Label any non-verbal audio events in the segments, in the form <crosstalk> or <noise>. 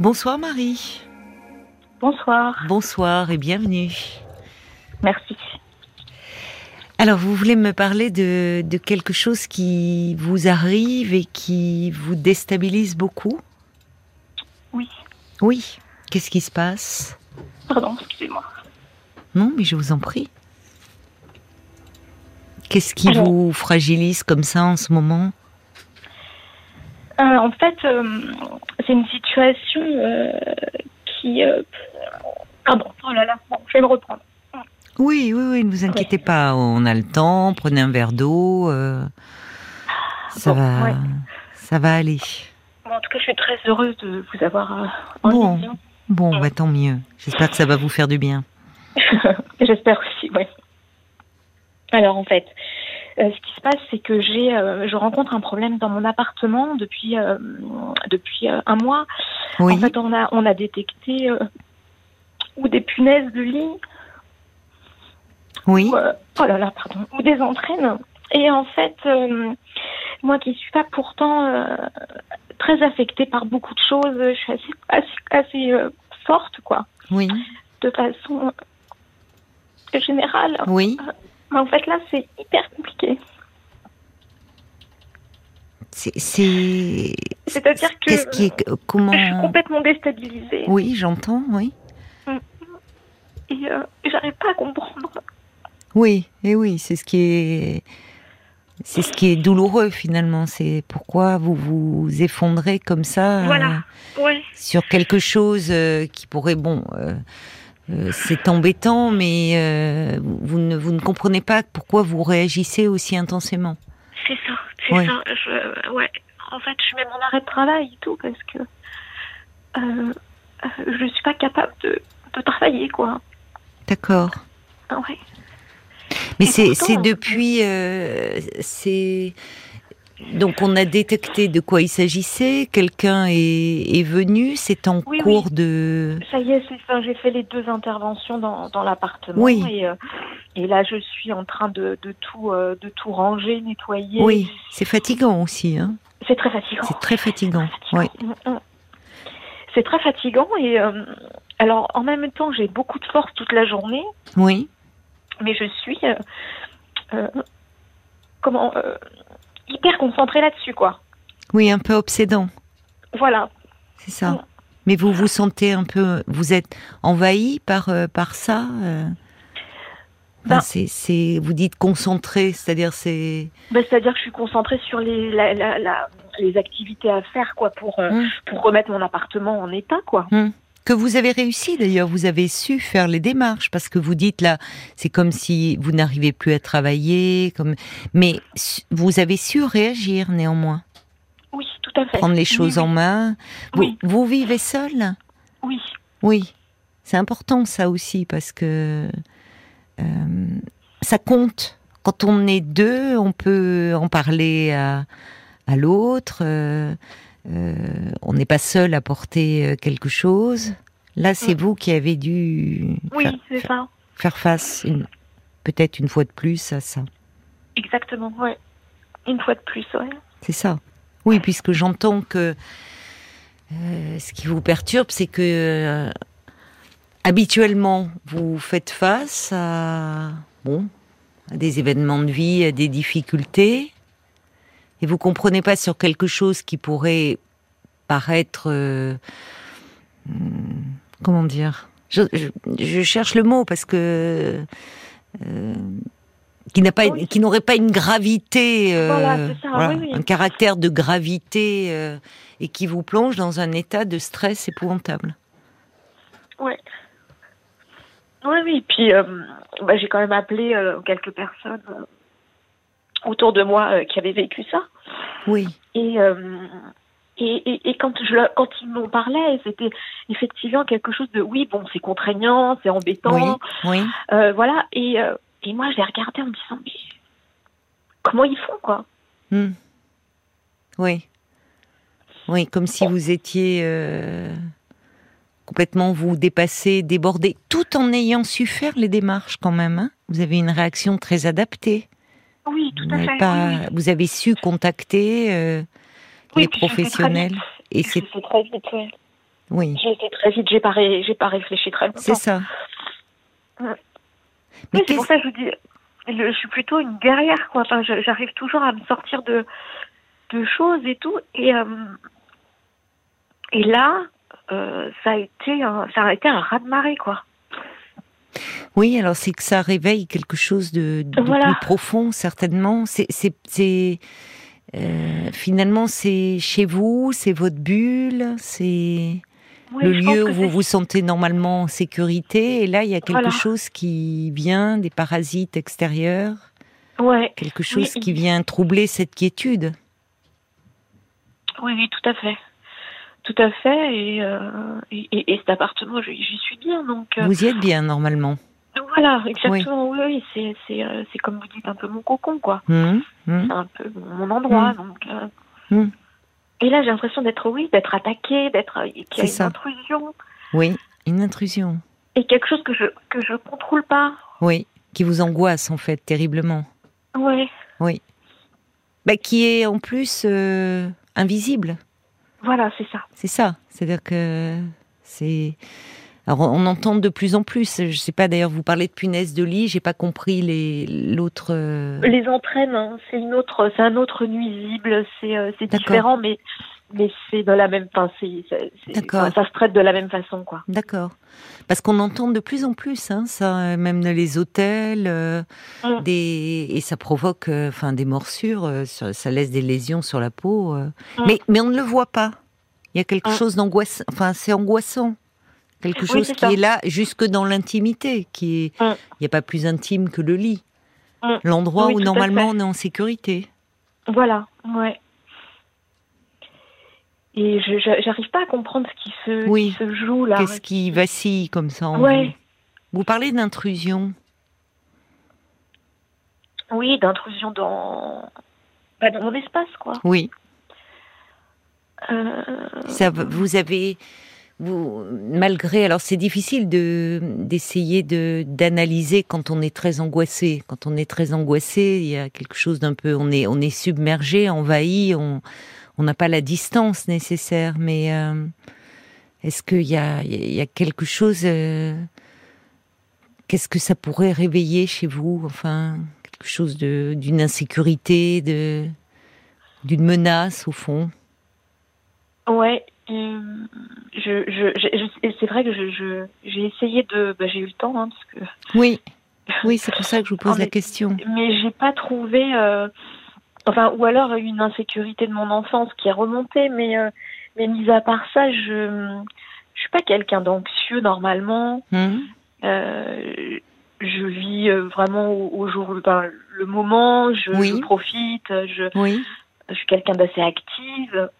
Bonsoir Marie. Bonsoir. Bonsoir et bienvenue. Merci. Alors, vous voulez me parler de, de, quelque chose qui vous arrive et qui vous déstabilise beaucoup? Oui. Oui. Qu'est-ce qui se passe? Pardon, excusez-moi. Non, mais je vous en prie. Qu'est-ce qui Alors, vous fragilise comme ça en ce moment? En fait, euh, c'est une situation euh, qui... Pardon, oh là là, bon, je vais me reprendre. Oui, oui, oui, ne vous inquiétez ouais. pas, on a le temps, prenez un verre d'eau, ça, bon, va, ouais. ça va aller. Bon, en tout cas, je suis très heureuse de vous avoir en bon. Bon, bah, tant mieux. J'espère que ça va vous faire du bien. <laughs> J'espère aussi, oui. Alors, en fait, euh, ce qui se passe, c'est que j'ai, euh, je rencontre un problème dans mon appartement depuis euh, depuis un mois. Oui. En fait, on a on a détecté ou des punaises de lit. Oui. Ou, oh là là, pardon. Ou des entraînes. Et en fait, moi qui suis pas pourtant très affectée par beaucoup de choses. Je suis assez, assez, assez euh, forte, quoi. Oui. De façon générale. Oui. Mais en fait, là, c'est hyper compliqué. C'est. C'est-à-dire que. Qu'est-ce qui est. Comment. Je suis complètement déstabilisée. Oui, j'entends, oui. Et euh, j'arrive pas à comprendre. Oui, et oui, c'est ce qui est c'est ce qui est douloureux finalement. C'est pourquoi vous vous effondrez comme ça voilà. euh, ouais. sur quelque chose euh, qui pourrait, bon, euh, c'est embêtant, mais vous ne vous ne comprenez pas pourquoi vous réagissez aussi intensément. C'est ça, c'est ouais. ça. Je, ouais. En fait, je mets mon arrêt de travail et tout parce que je ne suis pas capable de, de travailler, quoi. D'accord. Ouais. Mais c'est depuis, euh, c'est donc on a détecté de quoi il s'agissait. Quelqu'un est, est, venu. C'est en oui, cours oui. de. Ça y est, c'est ça. J'ai fait les deux interventions dans, dans l'appartement. Oui. Et, euh, et, là, je suis en train de, de tout euh, de tout ranger, nettoyer. Oui, c'est fatigant aussi. Hein. C'est très fatigant. C'est très fatigant. Oui. C'est très fatigant et euh, alors en même temps, j'ai beaucoup de force toute la journée. Oui mais je suis comment hyper concentrée là-dessus quoi. Oui, un peu obsédant. Voilà. C'est ça. Mmh. Mais vous vous sentez un peu, vous êtes envahi par par ça. Ben, c'est, vous dites concentré, c'est-à-dire c'est. Ben, c'est-à-dire que je suis concentrée sur les la, la, la, les activités à faire quoi pour mmh. pour remettre mon appartement en état quoi. Mmh que vous avez réussi d'ailleurs, vous avez su faire les démarches parce que vous dites là, c'est comme si vous n'arrivez plus à travailler, comme mais vous avez su réagir néanmoins. Oui, tout à fait. Prendre les choses oui, en main. Vous, oui. vous vivez seul? Oui. Oui, c'est important ça aussi parce que euh, ça compte. Quand on est deux, on peut en parler à, à l'autre. Euh, on n'est pas seul à porter quelque chose. Là, c'est mmh. vous qui avez dû oui, faire, ça. faire, face, peut-être une fois de plus, à ça. Exactement, oui. Une fois de plus, oui. C'est ça. Oui, puisque j'entends que euh, ce qui vous perturbe, c'est que euh, habituellement, vous faites face à, bon, à des événements de vie, à des difficultés, et vous comprenez pas sur quelque chose qui pourrait paraître, euh, comment dire, je, je, je, cherche le mot parce que euh, qui n'a pas, oui. qui n'aurait pas une gravité, euh, voilà, ça, voilà, oui, oui. un caractère de gravité euh, et qui vous plonge dans un état de stress épouvantable. Oui. Oui, oui. Puis bah, j'ai quand même appelé quelques personnes autour de moi euh, qui avaient vécu ça. Oui. Et, euh, et, et, et, quand, je, quand ils m'en parlaient, c'était effectivement quelque chose de oui, bon, c'est contraignant, c'est embêtant. Oui. oui. Euh, voilà. Et, et moi, je les regardais en me disant, mais comment ils font, quoi? Mmh. Oui. Oui, comme si vous étiez complètement vous dépassé, débordé, tout en ayant su faire les démarches quand même. Hein vous avez une réaction très adaptée. Oui, tout vous à fait. Pas, oui, oui. Vous avez su contacter euh, oui, les professionnels et c'est très vite. Oui. J'ai été très vite, j'ai pas, ré- j'ai pas réfléchi très longtemps. C'est ça. Mais Oui, c'est pour ça que je vous dis, je suis plutôt une guerrière, quoi. Enfin, j'arrive toujours à me sortir de, de choses et tout. Et, euh, et là, euh, ça a été un, ça a été un raz-de-marée, quoi. Oui, alors c'est que ça réveille quelque chose de, de Voilà. plus profond, certainement. C'est, euh, finalement, c'est chez vous, c'est votre bulle, c'est Oui, le lieu où vous vous sentez normalement en sécurité. Et là, il y a quelque Voilà. chose qui vient, des parasites extérieurs, Ouais. quelque chose Oui. qui vient troubler cette quiétude. Oui, oui, tout à fait. Tout à fait. Et, euh, et, et- et cet appartement, j'y suis bien. Donc, euh, Vous y êtes bien, normalement. voilà, exactement. Oui, oui, c'est, euh, c'est comme vous dites, un peu mon cocon, quoi. Hum, hum. C'est un peu mon endroit. Mm. Donc, euh, Mm. Et là, j'ai l'impression d'être, oui, d'être attaquée, d'être, qu'il y a une ça. intrusion. Oui, une intrusion. Et quelque chose que je, que je contrôle pas. Oui, qui vous angoisse, en fait, terriblement. Ouais. Bah, qui est en plus euh, invisible. Voilà, c'est ça. C'est ça. C'est-à-dire que c'est. Alors, on entend de plus en plus. Je sais pas. D'ailleurs, vous parlez de punaise de lit. J'ai pas compris les l'autre. euh, Les entraîne, hein, c'est une autre, c'est un autre nuisible, c'est, euh, différent, mais, mais c'est de la même, c'est- D'accord. ça se traite de la même façon, quoi. D'accord. Parce qu'on entend de plus en plus, hein, ça, euh, même dans les hôtels, euh, Mm. des et ça provoque, euh, des morsures. euh, sur- ça laisse des lésions sur la peau. euh. Mm. Mais mais on ne le voit pas. Il y a quelque Mm. chose d'angoissant. Enfin, c'est angoissant. Quelque Oui, chose qui ça. est là jusque dans l'intimité, qui est. Il n'y a pas plus intime que le lit. L'endroit Oui, où normalement on est en sécurité. Voilà, ouais. Et je, j'arrive pas à comprendre ce qui se, Oui. qui se joue là. Qu'est-ce qui vacille comme ça en Ouais. vous parlez d'intrusion. Oui, d'intrusion dans, bah, dans mon espace, quoi. Oui. Euh, Ça, vous avez, vous, malgré, alors c'est difficile de d'essayer de d'analyser quand on est très angoissé. Quand on est très angoissé, il y a quelque chose d'un peu, on est on est submergé, envahi, on on n'a pas la distance nécessaire. Mais euh, est-ce qu'il y a y a quelque chose euh, Qu'est-ce que ça pourrait réveiller chez vous? Enfin, quelque chose de d'une insécurité, de d'une menace au fond? Ouais, euh, je, je, je- je- c'est vrai que je, j'ai essayé de, bah, j'ai eu le temps, hein, parce que, Oui, <laughs> oui, c'est pour ça que je vous pose la question. mais j'ai pas trouvé, euh, enfin, ou alors une insécurité de mon enfance qui est remontée, mais, euh, mais mis à part ça, je, je suis pas quelqu'un d'anxieux normalement. Hum, Euh, je vis euh, vraiment au, au jour, le moment, je, Oui. je profite, je, Oui, je suis quelqu'un d'assez active,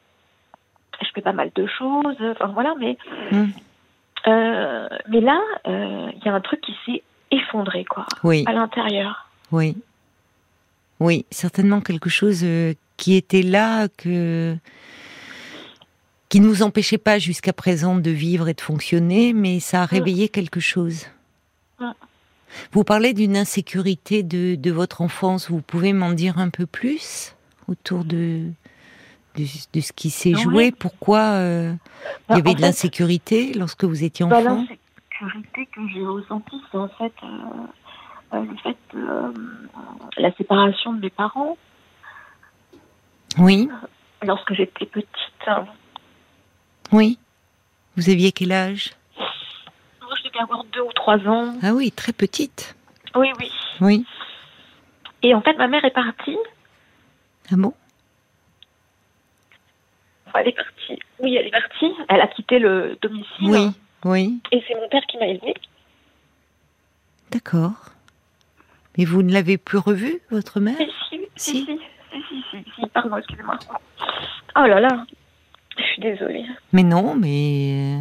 je fais pas mal de choses, enfin voilà, mais euh, mais là, il y a un truc qui s'est effondré quoi, oui, à l'intérieur. oui. Oui, certainement quelque chose euh, qui était là, que qui nous empêchait pas jusqu'à présent de vivre et de fonctionner, mais ça a réveillé quelque chose. Mm. Vous parlez d'une insécurité de, de votre enfance. Vous pouvez m'en dire un peu plus autour de de, de ce qui s'est joué? Pourquoi euh, il Bah, y avait en de l'insécurité lorsque vous étiez bah, enfant? L'insécurité que j'ai ressentie, c'est en fait euh, le fait de euh, la séparation de mes parents Oui, lorsque j'étais petite. oui. Vous aviez quel âge? Moi, je devais avoir deux ou trois ans. Ah oui, très petite. Oui, oui. Oui. Et en fait, ma mère est partie. Ah bon? Elle est partie. Oui, elle est partie. Elle a quitté le domicile. Oui, oui. Et c'est mon père qui m'a élevée. D'accord. Mais vous ne l'avez plus revue, votre mère Si, si, Si. si, si, si, si, si, si, pardon, excusez-moi. Oh là là, je suis désolée. Mais non, mais euh,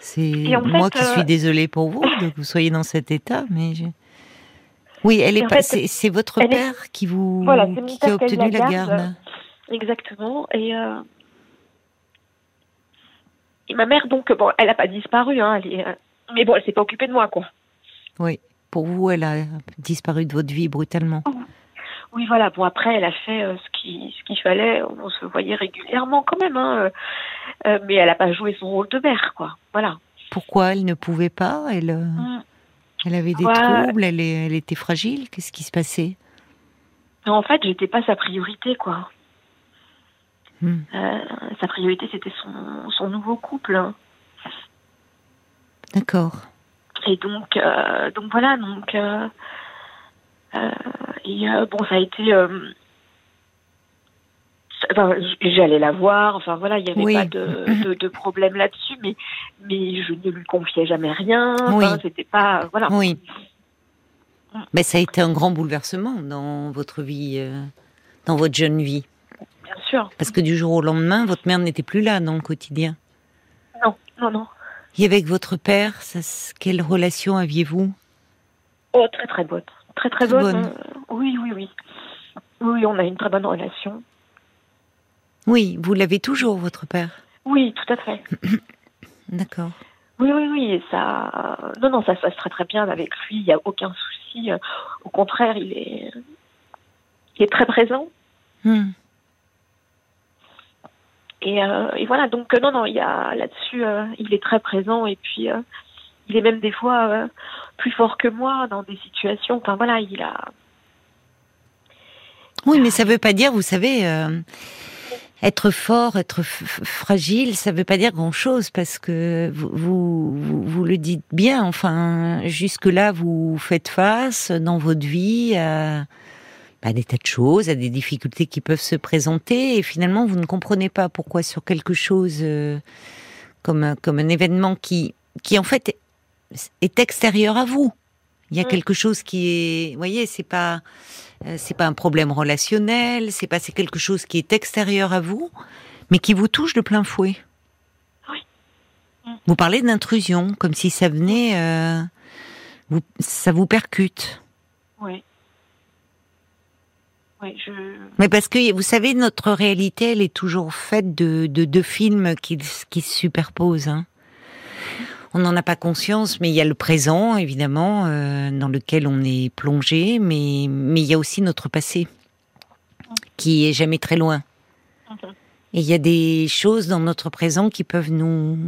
c'est moi fait, qui euh, suis désolée pour vous <laughs> de que vous soyez dans cet état, mais je... oui, elle est pas. c'est votre est- père qui vous Voilà, qui a obtenu la la garde. Exactement. Et, euh, et ma mère, donc, bon, elle n'a pas disparu, hein, elle est, euh, mais bon, elle s'est pas occupée de moi, quoi. Oui. Pour vous, elle a disparu de votre vie brutalement. oui, voilà. Bon, après, elle a fait euh, ce qui ce qu'il fallait. On se voyait régulièrement quand même, hein, euh, euh, mais elle n'a pas joué son rôle de mère, quoi. Voilà. Pourquoi elle ne pouvait pas? Elle, Mm. elle avait des Ouais. troubles. Elle, est- elle était fragile. Qu'est-ce qui se passait? En fait, j'étais pas sa priorité, quoi. Hmm. Euh, sa priorité, c'était son, son nouveau couple. hein. D'accord. Et donc, euh, donc voilà, donc euh, euh, et bon, ça a été. enfin, j'allais la voir. Enfin voilà, il y avait Oui. pas de, de, de problème là-dessus, mais mais je ne lui confiais jamais rien. Oui. Enfin, c'était pas voilà. Oui. Mm. Mais ça a été un grand bouleversement dans votre vie, euh, dans votre jeune vie. Bien sûr. Parce que du jour au lendemain, votre mère n'était plus là dans le quotidien. Non, non, non. Et avec votre père, ça, quelle relation aviez-vous? Oh, très très bonne, très très, Très bonne. bonne. oui, oui, oui. Oui, on a une très bonne relation. Oui, vous l'avez toujours, votre père? Oui, tout à fait. <coughs> D'accord. Oui, oui, oui, ça, non, non, ça se passe très très bien avec lui. Il n'y a aucun souci. Au contraire, il est, il est très présent. Hmm. Et, euh, et voilà, donc euh, non, non, il y là-dessus, euh, il est très présent et puis il est même des fois plus fort que moi dans des situations. Enfin voilà, il a. Oui, mais ça veut pas dire, vous savez, être fort, être fragile, ça veut pas dire grand-chose parce que vous, vous, vous, le dites bien. Enfin, jusque-là, vous faites face dans votre vie à, à des tas de choses, à des difficultés qui peuvent se présenter et finalement, vous ne comprenez pas pourquoi sur quelque chose euh, comme, un- comme un événement qui, qui en fait est extérieur à vous. Il y a Mm. quelque chose qui est, vous voyez, c'est pas, euh, c'est pas un problème relationnel, c'est pas c'est quelque chose qui est extérieur à vous, mais qui vous touche de plein fouet. Oui. Mm. Vous parlez d'intrusion, comme si ça venait, euh, vous, ça vous percute. Oui. Oui, je. Mais parce que vous savez, notre réalité, elle est toujours faite de de deux films qui qui se superposent. hein. On n'en a pas conscience, mais il y a le présent, évidemment, euh, dans lequel on est plongé, mais mais il y a aussi notre passé, qui est jamais très loin. Et il y a des choses dans notre présent qui peuvent nous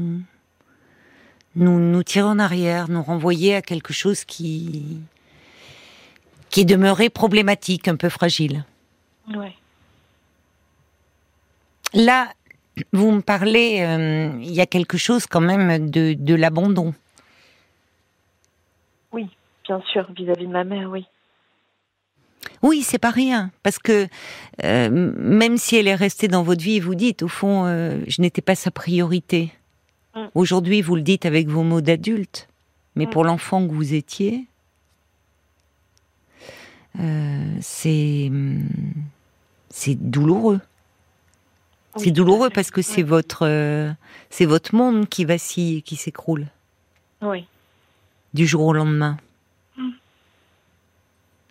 nous nous tirer en arrière, nous renvoyer à quelque chose qui qui est demeuré problématique, un peu fragile. Ouais. Là, vous me parlez, euh, il y a quelque chose quand même de, de l'abandon. Oui, bien sûr, vis-à-vis de ma mère, oui. Oui, c'est pas rien, parce que euh, même si elle est restée dans votre vie, vous dites au fond, euh, je n'étais pas sa priorité. Mm. Aujourd'hui, vous le dites avec vos mots d'adulte, mais Mm. pour l'enfant que vous étiez, euh, c'est hum, c'est douloureux. C'est douloureux parce que c'est votre euh, c'est votre monde qui vacille et qui s'écroule Oui. du jour au lendemain. Mm.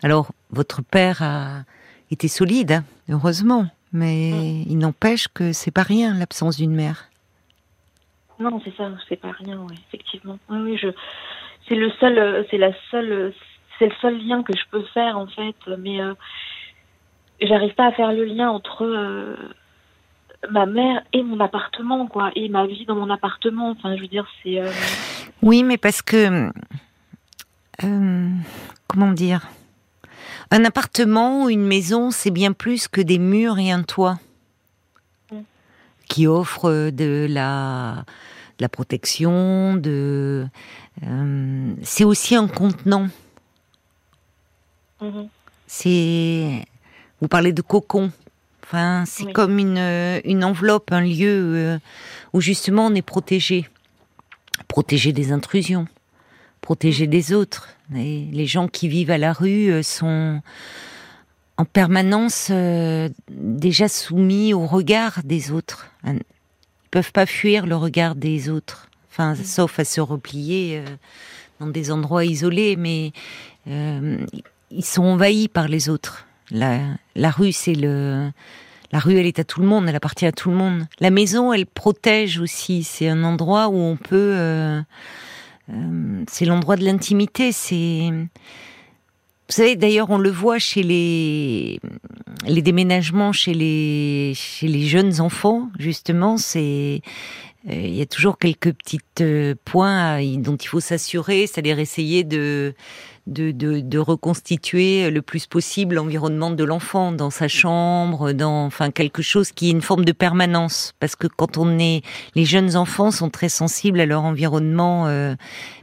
Alors, votre père a été solide, hein, heureusement, mais Mm. il n'empêche que c'est pas rien l'absence d'une mère. Non, c'est ça, c'est pas rien, oui, effectivement. Oui, oui, je. C'est le seul, euh, c'est la seule, c'est le seul lien que je peux faire en fait, mais euh, j'arrive pas à faire le lien entre euh, ma mère et mon appartement, quoi, et ma vie dans mon appartement. Enfin, je veux dire, c'est. euh, Oui, mais parce que comment dire, un appartement ou une maison, c'est bien plus que des murs et un toit Mm. qui offrent de la de la protection, de euh, c'est aussi un contenant. Mhm. c'est vous parlez de cocon. Enfin c'est Oui. comme une une enveloppe un lieu euh, où justement on est protégé. Protégé des intrusions. Protégé des autres. Et les gens qui vivent à la rue euh, sont en permanence euh, déjà soumis au regard des autres. Ils peuvent pas fuir le regard des autres. Enfin sauf à se replier dans des endroits isolés mais euh, ils sont envahis par les autres. La, la rue, c'est le, la rue, elle est à tout le monde, elle appartient à tout le monde. La maison, elle protège aussi. C'est un endroit où on peut, euh, euh, c'est l'endroit de l'intimité. C'est, vous savez, d'ailleurs, on le voit chez les les déménagements chez les chez les jeunes enfants. Justement, c'est il y a toujours quelques petits euh, points dont il faut s'assurer, c'est-à-dire essayer de de, de, de, reconstituer le plus possible l'environnement de l'enfant dans sa chambre, dans enfin quelque chose qui est une forme de permanence. Parce que quand on est, les jeunes enfants sont très sensibles à leur environnement, euh,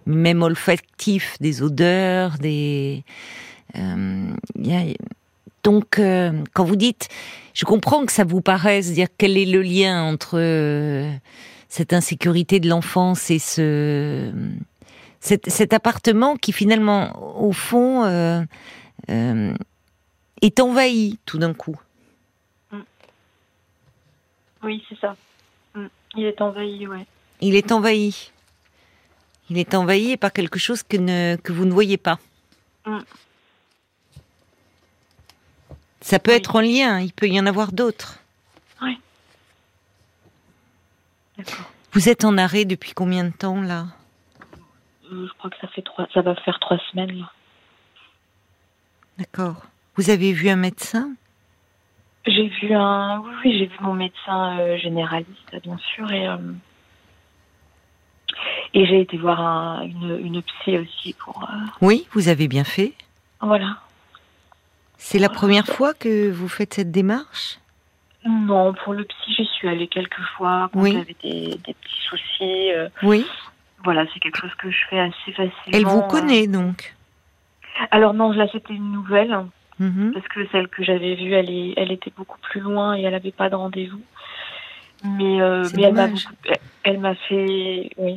même olfactif, des odeurs, des. Euh, y a, donc, euh, quand vous dites, je comprends que ça vous paraisse dire quel est le lien entre euh, cette insécurité de l'enfance et ce cet, appartement qui finalement, au fond, euh, euh, est envahi tout d'un coup. Mm. Oui, c'est ça. Mm. Il est envahi, ouais. Il est envahi. Il est envahi par quelque chose que, ne, que vous ne voyez pas. Mm. Ça peut être en lien, il peut y en avoir d'autres. Oui. Vous êtes en arrêt depuis combien de temps là? Euh, je crois que ça fait trois, ça va faire trois semaines. D'accord. Vous avez vu un médecin? J'ai vu un, oui, j'ai vu mon médecin euh, généraliste, bien sûr, et euh, et j'ai été voir une, une psy aussi pour. Oui, vous avez bien fait. Voilà. C'est la première fois que vous faites cette démarche? Non, pour le psy, j'y suis allée quelques fois quand j'avais des, des, petits soucis. oui voilà, c'est quelque chose que je fais assez facilement. Elle vous connaît donc Alors non, là c'était une nouvelle. Mhm. Parce que celle que j'avais vue, elle, est, elle était beaucoup plus loin et elle n'avait pas de rendez-vous. Mais, euh, mais elle m'a elle m'a fait oui.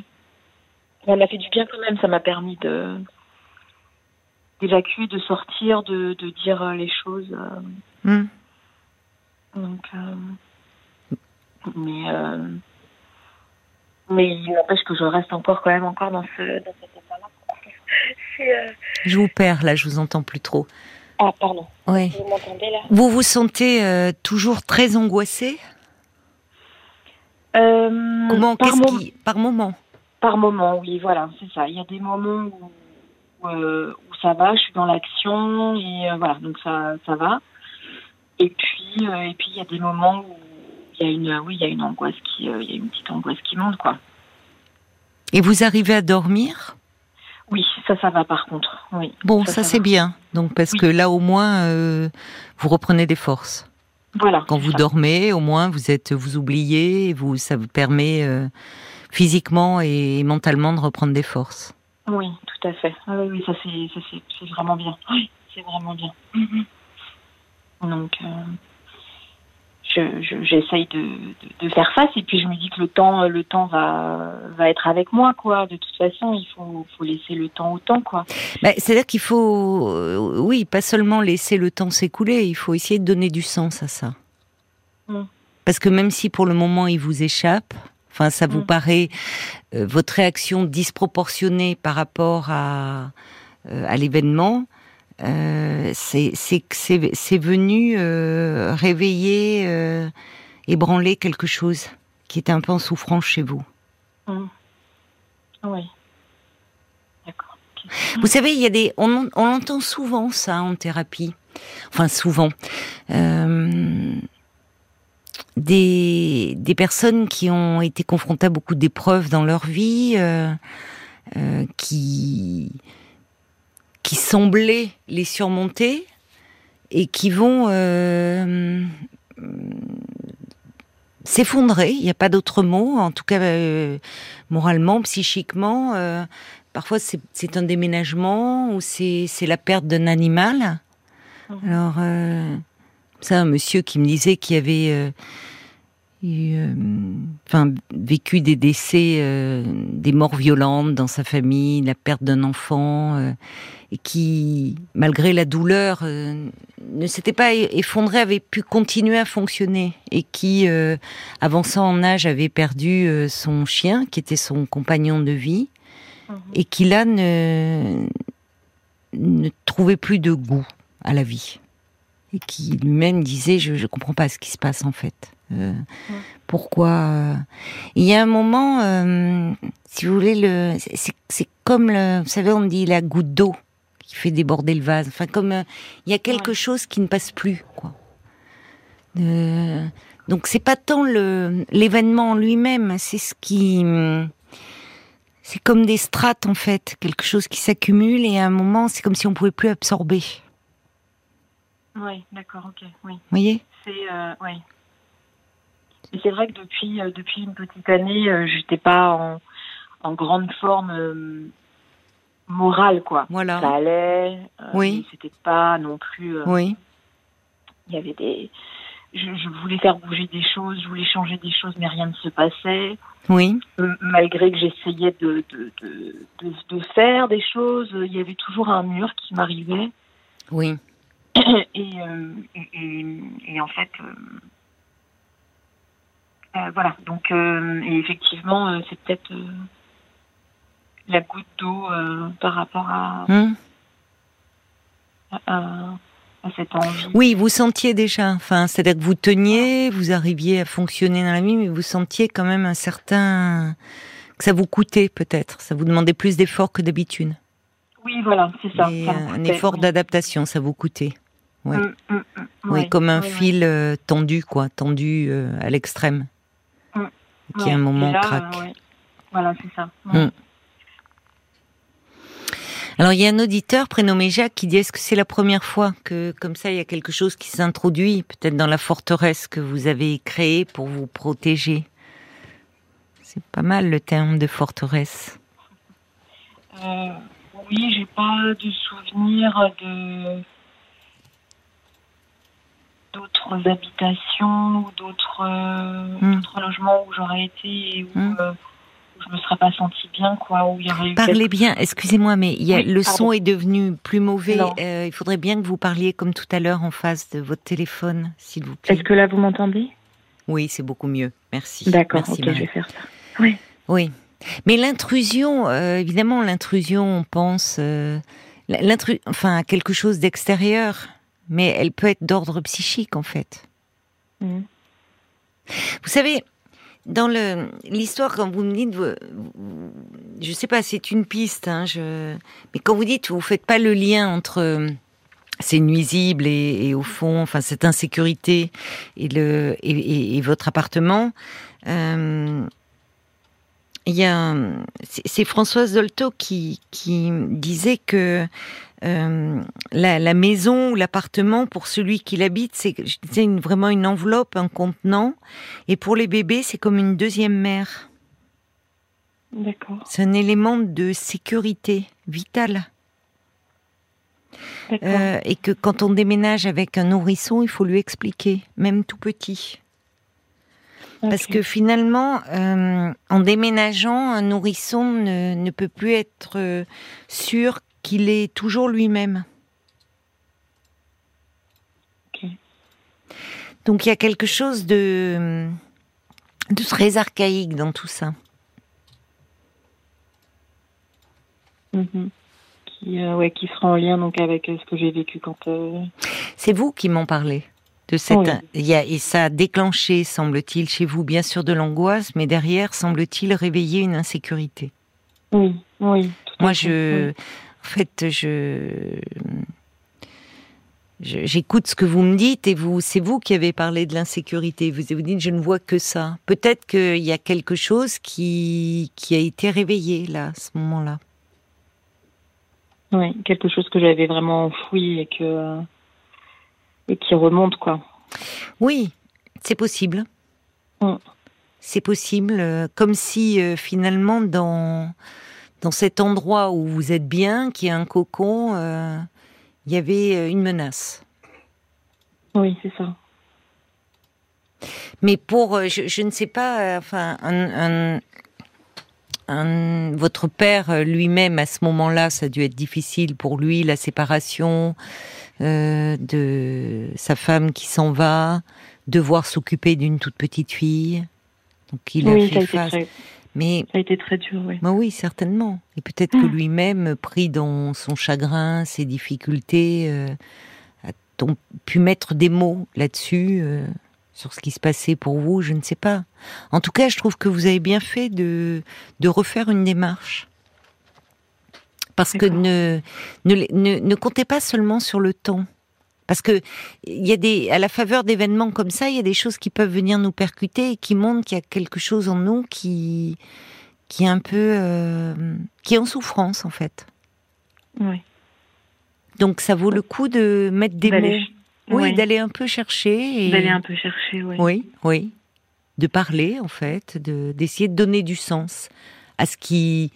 Elle m'a fait du bien quand même, ça m'a permis de d'évacuer, de sortir, de, de dire les choses. Euh. Mhm. Donc euh, mais mais il n'empêche que je reste encore quand même encore dans, ce, dans cet état-là. <laughs> Euh, je vous perds là, je vous entends plus trop. Ah, pardon. Oui. Vous m'entendez là? Vous vous sentez euh, toujours très angoissée? Euh, Comment par, qui... par moment? Par moment, oui, voilà, c'est ça. Il y a des moments où, où, ça va, je suis dans l'action et voilà, donc ça, ça va. Et puis, et puis il y a des moments où il y a une, oui, il y a une angoisse qui, il y a une petite angoisse qui monte, quoi. Et vous arrivez à dormir? Oui, ça, ça va par contre. Oui. Bon, ça, c'est bien. Donc parce que là, au moins, euh, vous reprenez des forces. Voilà. Quand vous dormez, au moins, vous êtes, vous oubliez, vous, ça vous permet euh, physiquement et mentalement de reprendre des forces. Oui, tout à fait. Ah oui, ça c'est vraiment bien. Oui, c'est vraiment bien. Mm-hmm. Donc. Euh, j'essaye de, de, faire face et puis je me dis que le temps le temps va va être avec moi quoi de toute façon il faut faut laisser le temps au temps quoi bah, c'est à dire qu'il faut euh, oui pas seulement laisser le temps s'écouler il faut essayer de donner du sens à ça mm. parce que même si pour le moment il vous échappe enfin ça vous mm. paraît euh, votre réaction disproportionnée par rapport à euh, à l'événement euh, c'est venu euh, réveiller, euh, ébranler quelque chose qui était un peu en souffrance chez vous. Mmh. Oui. D'accord. Vous savez, il y a des, on, on, entend souvent ça en thérapie. Enfin, souvent. Euh, des, des personnes qui ont été confrontées à beaucoup d'épreuves dans leur vie, euh, qui qui semblaient les surmonter et qui vont euh, s'effondrer. Il n'y a pas d'autre mot, en tout cas euh, moralement, psychiquement. Euh, parfois c'est un déménagement ou c'est la perte d'un animal. Mhm. Alors, ça, un monsieur qui me disait qu'il y avait euh, enfin, vécu des décès, euh, des morts violentes dans sa famille, la perte d'un enfant, euh, et qui, malgré la douleur, ne s'était pas effondré, avait pu continuer à fonctionner, et qui, avançant en âge, avait perdu son chien, qui était son compagnon de vie, mhm. et qui là ne, ne trouvait plus de goût à la vie, et qui lui-même disait je ne comprends pas ce qui se passe en fait. Euh, pourquoi euh, Il y a un moment, euh, si vous voulez, le, c'est comme le, vous savez, on dit la goutte d'eau qui fait déborder le vase. Enfin, comme il y a quelque chose qui ne passe plus, quoi. Donc c'est pas tant l'événement en lui-même, c'est ce qui c'est comme des strates en fait, quelque chose qui s'accumule et à un moment c'est comme si on pouvait plus absorber. Oui, d'accord, ok, oui. Vous voyez? C'est oui. C'est vrai que depuis euh, depuis une petite année, euh, j'étais pas en, en grande forme euh, morale quoi. Voilà. Ça allait. Oui. C'était pas non plus. Oui, Il y avait des. Je, je voulais faire bouger des choses, je voulais changer des choses, mais rien ne se passait. oui, malgré que j'essayais de, de, de, de, de faire des choses, il y avait toujours un mur qui m'arrivait. oui. et, euh, et, et, et en fait, euh, euh, voilà. Donc, euh, et effectivement, euh, c'est peut-être euh, la goutte d'eau euh, par rapport à, Hum. à, à cette envie. Oui, vous sentiez déjà, enfin, c'est-à-dire que vous teniez, vous arriviez à fonctionner dans la vie, mais vous sentiez quand même un certain que ça vous coûtait peut-être, ça vous demandait plus d'efforts que d'habitude. Oui, voilà, c'est ça. Et ça me un effort d'adaptation, ça vous coûtait. ouais. Mm, mm, mm, Oui, ouais, comme un ouais, fil tendu, quoi, tendu à l'extrême. Qui à un Ouais, moment et là, craque. ouais. Voilà, c'est ça. Alors il y a un auditeur prénommé Jacques qui dit est-ce que c'est la première fois que comme ça il y a quelque chose qui s'introduit peut-être dans la forteresse que vous avez créée pour vous protéger? C'est pas mal le terme de forteresse. Euh, oui, j'ai pas de souvenir de d'autres habitations ou d'autres euh, Hmm. d'autres logements où j'aurais été et où, euh, où je me serais pas sentie bien, quoi, où il y aurait eu Parlez quelque- bien, excusez-moi, mais il y a, Oui, le pardon. son est devenu plus mauvais. Euh, il faudrait bien que vous parliez comme tout à l'heure en face de votre téléphone, s'il vous plaît. Est-ce que là vous m'entendez? Oui, c'est beaucoup mieux. Merci. D'accord, ok, Marie. je vais faire ça. Oui. Oui. Mais l'intrusion, euh, évidemment, l'intrusion, on pense euh, enfin, à quelque chose d'extérieur, mais elle peut être d'ordre psychique, en fait. Mhm. Vous savez, dans l'histoire, quand vous me dites, vous- vous- je sais pas, c'est une piste, hein, je, mais quand vous dites, vous faites pas le lien entre euh, ces nuisibles et, et au fond, enfin cette insécurité et le et, et- et votre appartement. euh, il y a, un- c'est Françoise Dolto qui, qui disait que euh, la, la maison ou l'appartement pour celui qui l'habite, c'est une, vraiment une enveloppe, un contenant, et pour les bébés, c'est comme une deuxième mère. D'accord. C'est un élément de sécurité vital. D'accord. Euh, et que quand on déménage avec un nourrisson, il faut lui expliquer, même tout petit. Parce que finalement, euh, en déménageant, un nourrisson ne, ne peut plus être euh, sûr qu'il est toujours lui-même. Donc il y a quelque chose de, de très archaïque dans tout ça. Mhm. Qui, euh, ouais, qui sera en lien donc avec euh, ce que j'ai vécu quand. euh, C'est vous qui m'en parlez de cette, Oui. y a, et ça a déclenché, semble-t-il, chez vous, bien sûr, de l'angoisse, mais derrière, semble-t-il, réveiller une insécurité. Oui, oui. Moi, je, oui. en fait, je, j'écoute ce que vous me dites et vous, c'est vous qui avez parlé de l'insécurité. Vous vous dites, je ne vois que ça. Peut-être qu'il y a quelque chose qui, qui a été réveillé là, à ce moment-là. Oui, quelque chose que j'avais vraiment enfoui et que et qui remonte quoi. Oui, c'est possible. Mm. C'est possible, euh, comme si euh, finalement dans dans cet endroit où vous êtes bien, qui est un cocon, euh, il y avait une menace. Oui, c'est ça. Mais pour, je, je ne sais pas, enfin, un, un- un- votre père lui-même à ce moment-là, ça a dû être difficile pour lui, la séparation euh, de sa femme qui s'en va, devoir s'occuper d'une toute petite fille. Donc il oui, a ça a, fait été face. très, Mais ça a été très dur, oui. bah oui, certainement. Et peut-être que Mm. lui-même, pris dans son chagrin, ses difficultés, euh, a pu mettre des mots là-dessus, euh, sur ce qui se passait pour vous, je ne sais pas. En tout cas, je trouve que vous avez bien fait de, de refaire une démarche. Parce que ne, ne, ne, comptez pas seulement sur le temps. Parce que il y a des, à la faveur d'événements comme ça, il y a des choses qui peuvent venir nous percuter et qui montrent qu'il y a quelque chose en nous qui, qui est un peu, euh, qui est en souffrance en fait. Oui. Donc ça vaut le coup de mettre des mots. Oui, d'aller un peu chercher. D'aller un peu chercher, oui. Oui, oui. De parler, en fait, d'essayer de, donner du sens à ce qui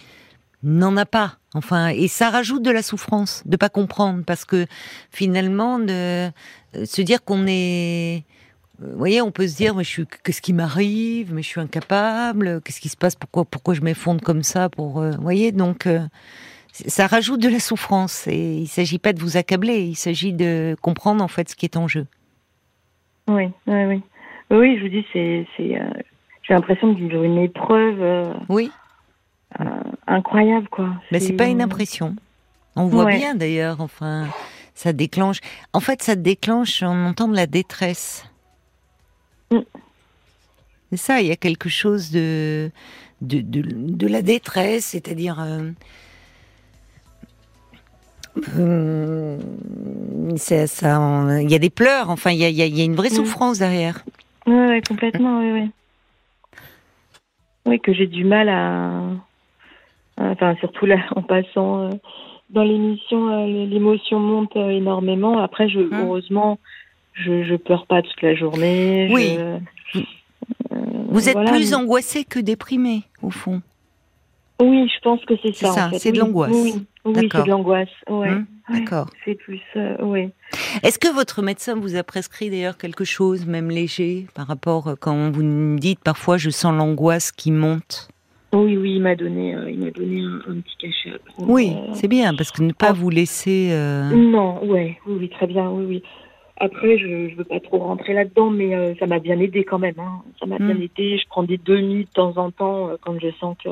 n'en a pas. Enfin, et ça rajoute de la souffrance de pas comprendre, parce que finalement, de euh, se dire qu'on est, euh, vous voyez, on peut se dire, mais je suis, qu'est-ce qui m'arrive, mais je suis incapable, qu'est-ce qui se passe, pourquoi, pourquoi je m'effondre comme ça, pour, euh, vous voyez, donc ça rajoute de la souffrance. Et il ne s'agit pas de vous accabler, il s'agit de comprendre en fait ce qui est en jeu. Oui, oui, oui. Oui, je vous dis, c'est, c'est, euh, j'ai l'impression de vivre une épreuve. Oui. Euh, incroyable, quoi. Mais c'est pas une impression. On voit bien d'ailleurs, enfin, ça déclenche. En fait, ça déclenche, on entend de la détresse. Mm. C'est ça, il y a quelque chose de, de, de, la détresse, c'est-à-dire. Hum, ça, il y a des pleurs, enfin, il y a, une vraie souffrance derrière. Oui, complètement, oui, oui. Oui, que j'ai du mal à. Enfin, surtout là, en passant euh, dans l'émission, euh, l'émotion monte euh, énormément. Après, je, hum. heureusement, je, je pleure pas toute la journée. Oui. Vous êtes plus angoissé que déprimé, au fond. Oui, je pense que c'est ça. C'est ça, c'est de l'angoisse. Oui, oui c'est de l'angoisse. Ouais. Hum, d'accord. C'est plus, euh, oui. Est-ce que votre médecin vous a prescrit d'ailleurs quelque chose, même léger, par rapport euh, quand vous me dites parfois je sens l'angoisse qui monte Oui, oui, il m'a donné, euh, il m'a donné un, petit cachet. oui, c'est bien parce que ne pas vous laisser. Non, ouais, oui, oui, très bien, oui, oui. Après, je ne veux pas trop rentrer là-dedans, mais ça m'a bien aidé quand même. Hein. Ça m'a bien hum. aidé. Je prends des demi de temps en temps quand je sens que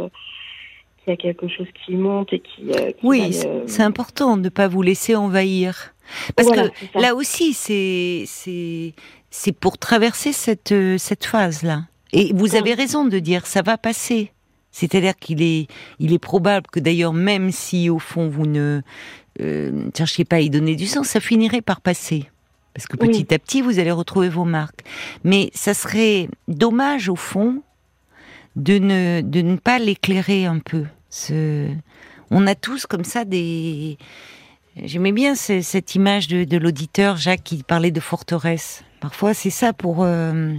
il y a quelque chose qui monte et qui. Euh, oui, euh, c'est important de ne pas vous laisser envahir. Parce que là aussi, c'est c'est c'est pour traverser cette euh, cette phase là. Et vous avez raison de dire ça va passer. C'est-à-dire qu'il est il est probable que d'ailleurs même si au fond vous ne euh, cherchiez pas à y donner du sens, ça finirait par passer. Parce que petit à petit, vous allez retrouver vos marques. Mais ça serait dommage, au fond, de ne, de ne pas l'éclairer un peu. Ce... On a tous comme ça des... J'aimais bien cette image de, l'auditeur Jacques qui parlait de forteresse. Parfois, c'est ça pour... Euh,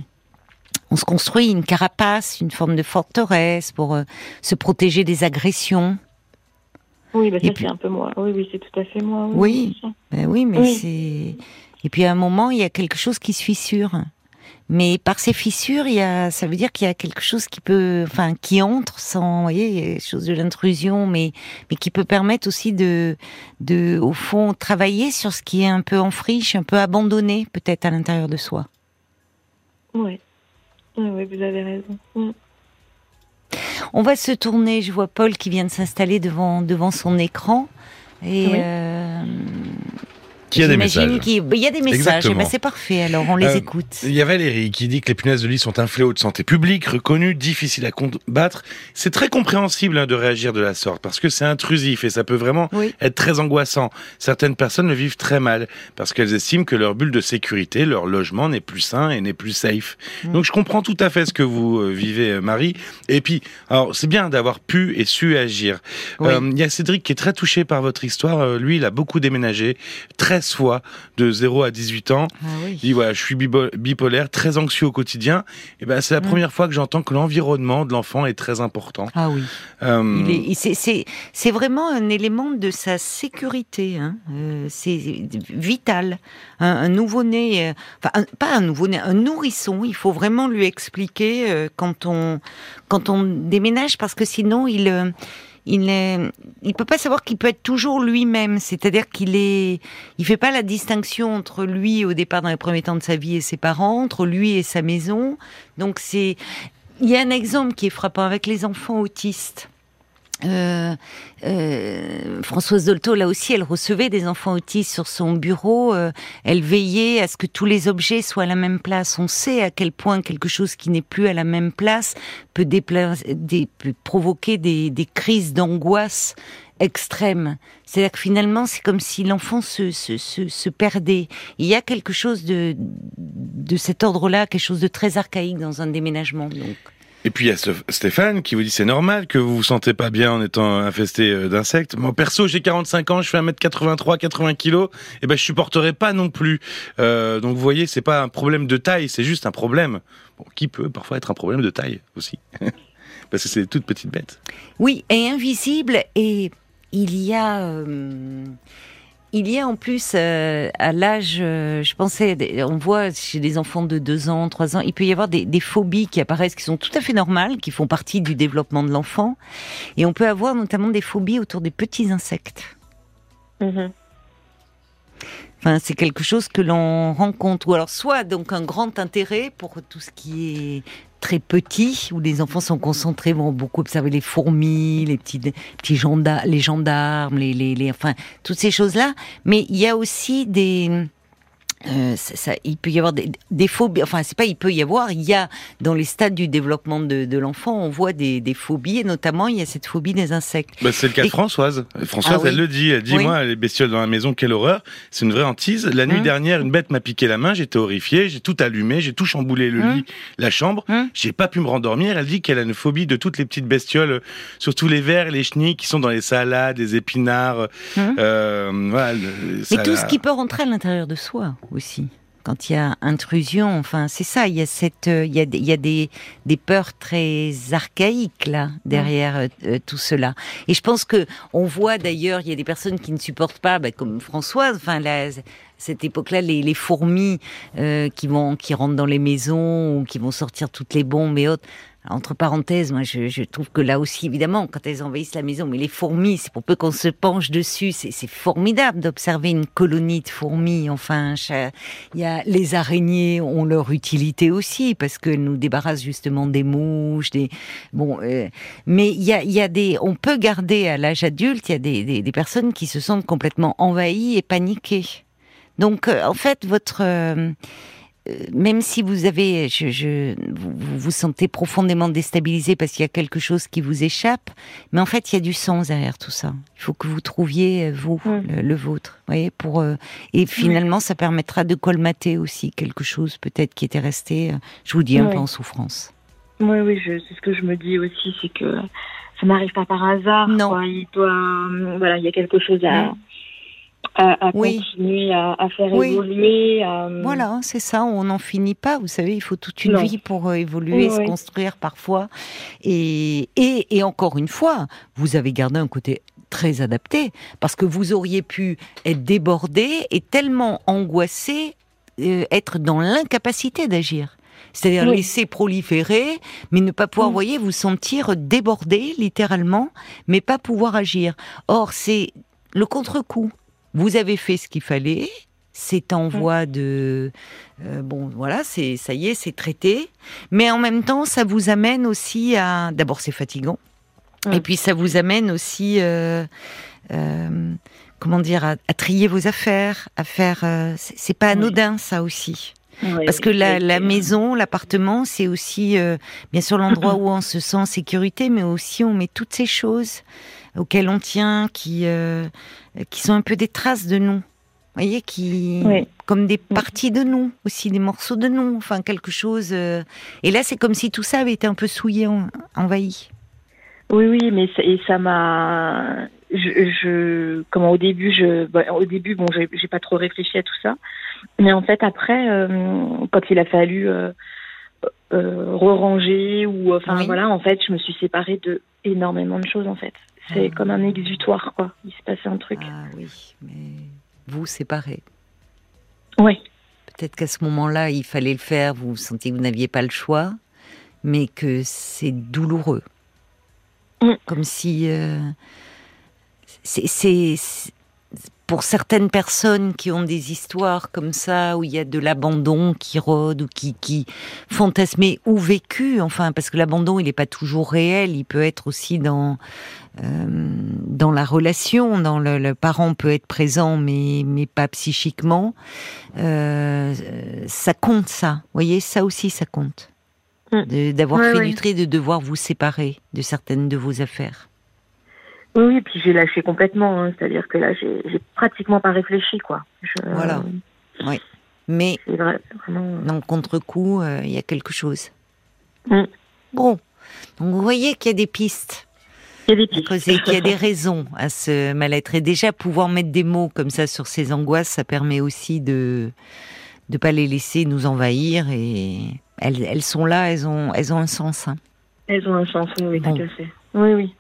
on se construit une carapace, une forme de forteresse pour euh, se protéger des agressions. Oui, bah ça c'est un peu moi. Oui, oui, c'est tout à fait moi. Oui, oui, ben oui mais c'est... Et puis à un moment, il y a quelque chose qui se fissure. Mais par ces fissures, il y a, ça veut dire qu'il y a quelque chose qui peut, enfin, qui entre sans, vous voyez, chose de l'intrusion, mais, mais qui peut permettre aussi de, de, au fond, travailler sur ce qui est un peu en friche, un peu abandonné, peut-être à l'intérieur de soi. Oui. Oui, vous avez raison. Mm. On va se tourner. Je vois Paul qui vient de s'installer devant devant son écran et. Euh, il y a des messages. Il y a des messages, eh ben, c'est parfait, alors on les euh, écoute. Il y a Valérie qui dit que les punaises de lit sont un fléau de santé publique, reconnu, difficile à combattre. C'est très compréhensible hein, de réagir de la sorte, parce que c'est intrusif et ça peut vraiment être très angoissant. Certaines personnes le vivent très mal, parce qu'elles estiment que leur bulle de sécurité, leur logement n'est plus sain et n'est plus safe. Mm. Donc je comprends tout à fait ce que vous euh, vivez, euh, Marie. Et puis, alors c'est bien d'avoir pu et su agir. Il y a Cédric qui est très touché par votre histoire. lui, il a beaucoup déménagé, très fois de 0 à 18 ans. Ah il dit voilà, je suis bipolaire, très anxieux au quotidien. Et ben c'est la mm. première fois que j'entends que l'environnement de l'enfant est très important. Ah oui. Euh... C'est vraiment un élément de sa sécurité. Hein. Euh, c'est vital. Un, nouveau-né, euh, enfin pas un nouveau-né, un nourrisson. Il faut vraiment lui expliquer quand on quand on déménage parce que sinon il il ne il peut pas savoir qu'il peut être toujours lui-même. C'est-à-dire qu'il est, il fait pas la distinction entre lui au départ dans les premiers temps de sa vie et ses parents, entre lui et sa maison. Donc c'est, il y a un exemple qui est frappant avec les enfants autistes. Euh, euh, Françoise Dolto, là aussi, elle recevait des enfants autistes sur son bureau. Euh, elle veillait à ce que tous les objets soient à la même place. On sait à quel point quelque chose qui n'est plus à la même place peut, provoquer des, crises d'angoisse extrêmes. C'est-à-dire que finalement, c'est comme si l'enfant se, perdait. Il y a quelque chose de, de cet ordre-là, quelque chose de très archaïque dans un déménagement. Donc. Et puis il y a Stéphane qui vous dit c'est normal que vous vous sentez pas bien en étant infesté euh, d'insectes. Moi perso j'ai 45 ans, je fais 1m83, 80 kg, et ben je supporterai pas non plus. Euh, donc vous voyez c'est pas un problème de taille, c'est juste un problème qui peut parfois être un problème de taille aussi, <laughs> parce que c'est des toutes petites bêtes. Oui et invisible et il y a euh, il y a en plus, euh, à l'âge, euh, je pensais, on voit chez des enfants de 2 ans, 3 ans, il peut y avoir des, phobies qui apparaissent, qui sont tout à fait normales, qui font partie du développement de l'enfant. Et on peut avoir notamment des phobies autour des petits insectes. Mm-hmm. Enfin, c'est quelque chose que l'on rencontre. Ou alors, soit donc un grand intérêt pour tout ce qui est très petit, où les enfants sont concentrés, vont beaucoup observer les fourmis, les petits, petits gendarmes, les gendarmes, les, les, les enfin, toutes ces choses-là. Mais il y a aussi des, euh, ça, il peut y avoir des, des phobies, enfin c'est pas il peut y avoir, il y a dans les stades du développement de, de l'enfant, on voit des, des, phobies et notamment il y a cette phobie des insectes. Bah, c'est le cas de Françoise. Françoise, ah elle le dit, elle dit moi les bestioles dans la maison, quelle horreur, c'est une vraie hantise. La nuit hum. dernière, une bête m'a piqué la main, j'étais horrifié, j'ai tout allumé, j'ai tout chamboulé le hum. lit, la chambre, hum. j'ai pas pu me rendormir. Elle dit qu'elle a une phobie de toutes les petites bestioles, surtout les vers les chenilles qui sont dans les salades, les épinards. Euh, voilà, Mais tout ce qui peut rentrer à l'intérieur de soi aussi quand il y a intrusion. Enfin, c'est ça. Il y a cette, euh, il y a, il y a des, des peurs très archaïques là derrière euh, euh, tout cela. Et je pense que on voit d'ailleurs, il y a des personnes qui ne supportent pas, bah, comme Françoise. Enfin, cette époque-là, les, les fourmis qui vont, qui rentrent dans les maisons ou qui vont sortir toutes les bombes et autres entre parenthèses, moi je, trouve que là aussi, évidemment, quand elles envahissent la maison, mais les fourmis, c'est pour peu qu'on se penche dessus, c'est formidable d'observer une colonie de fourmis. Enfin, il y a les araignées ont leur utilité aussi parce qu'elles nous débarrassent justement des mouches, des bon. Euh, mais il y a, y a des, on peut garder à l'âge adulte, il y a des, des, personnes qui se sentent complètement envahies et paniquées. Donc, euh, en fait, votre euh, même si vous avez, je, vous, vous sentez profondément déstabilisé parce qu'il y a quelque chose qui vous échappe, mais en fait il y a du sens derrière tout ça. Il faut que vous trouviez euh, vous mm. le, vôtre, voyez, pour euh, et finalement ça permettra de colmater aussi quelque chose peut-être qui était resté, je vous dis un peu en souffrance. Oui, oui, c'est ce que je me dis aussi, c'est que ça n'arrive pas par hasard. Non. Il doit, voilà, il y a quelque chose à. À, continuer à, faire évoluer. Voilà, c'est ça, on n'en finit pas. Vous savez, il faut toute une vie pour euh, évoluer, se construire parfois. Et, et, et encore une fois, vous avez gardé un côté très adapté parce que vous auriez pu être débordé et tellement angoissé, euh, être dans l'incapacité d'agir. C'est-à-dire laisser proliférer, mais ne pas pouvoir, mm. voyez, vous sentir débordé, littéralement, mais pas pouvoir agir. Or, c'est le contre-coup. Vous avez fait ce qu'il fallait. C'est en voie de euh, bon voilà c'est ça y est c'est traité. Mais en même temps ça vous amène aussi à d'abord c'est fatigant. Et puis ça vous amène aussi euh, euh, comment dire à, trier vos affaires à faire c'est pas anodin ça aussi. Parce que la, la maison, l'appartement, c'est aussi bien sûr l'endroit où on se sent en sécurité, mais aussi on met toutes ces choses auxquelles on tient, qui qui sont un peu des traces de nous. Vous voyez, qui comme des parties de nous aussi, des morceaux de nous, enfin quelque chose. Euh. Et là, c'est comme si tout ça avait été un peu souillé, envahi. Oui, oui, mais ça, et ça m'a. Je, je, comment au début, je, bah, au début, bon, j'ai pas trop réfléchi à tout ça, mais en fait après, euh, quand il a fallu euh, euh re-ranger ou, enfin voilà, en fait, je me suis séparée de énormément de choses en fait. C'est comme un exutoire, quoi. Il se passait un truc. Ah oui, mais vous séparez. Oui. Peut-être qu'à ce moment-là, il fallait le faire, vous sentiez que vous n'aviez pas le choix, mais que c'est douloureux. Mm. Comme si. Euh, c'est pour certaines personnes qui ont des histoires comme ça, où il y a de l'abandon qui rôde ou qui, qui fantasmé ou vécu, enfin, parce que l'abandon, il n'est pas toujours réel, il peut être aussi dans euh, dans la relation, dans le, le, parent peut être présent, mais mais pas psychiquement. Euh, ça compte, ça. Vous voyez, ça aussi, ça compte. Mm. D'avoir fait du tri, de devoir vous séparer de certaines de vos affaires. Oui, oui, puis j'ai lâché complètement. Hein. C'est-à-dire que là, j'ai pratiquement pas réfléchi, quoi. voilà. Oui. Mais vrai, vraiment... dans le contre-coup, euh, il y a quelque chose. Mm. Bon. Donc vous voyez qu'il y a des pistes. Il y a des pistes. Qu'il y a des <laughs> raisons à ce mal-être. Et déjà, pouvoir mettre des mots comme ça sur ces angoisses, ça permet aussi de ne pas les laisser nous envahir. Et elles, elles sont là, elles ont, elles ont un sens. Hein. Elles ont un sens, oui, tout à fait. Oui, oui.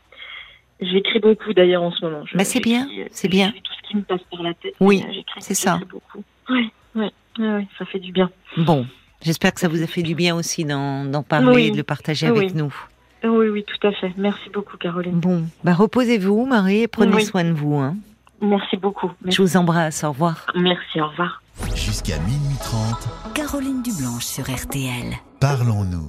J'écris beaucoup d'ailleurs en ce moment. Mais c'est bien, euh, c'est bien. Tout ce qui me passe par la tête. Oui, euh, c'est ça. Beaucoup. Oui, oui, oui, ça fait du bien. Bon, j'espère que ça vous a fait du bien aussi d'en parler et de le partager avec nous. Oui, oui, tout à fait. Merci beaucoup, Caroline. Bon, bah reposez-vous, Marie, et prenez soin de vous. Hein. Merci beaucoup. Je vous embrasse. Au revoir. Merci, au revoir. Jusqu'à minuit 30. Caroline Dublanche sur RTL. Parlons-nous.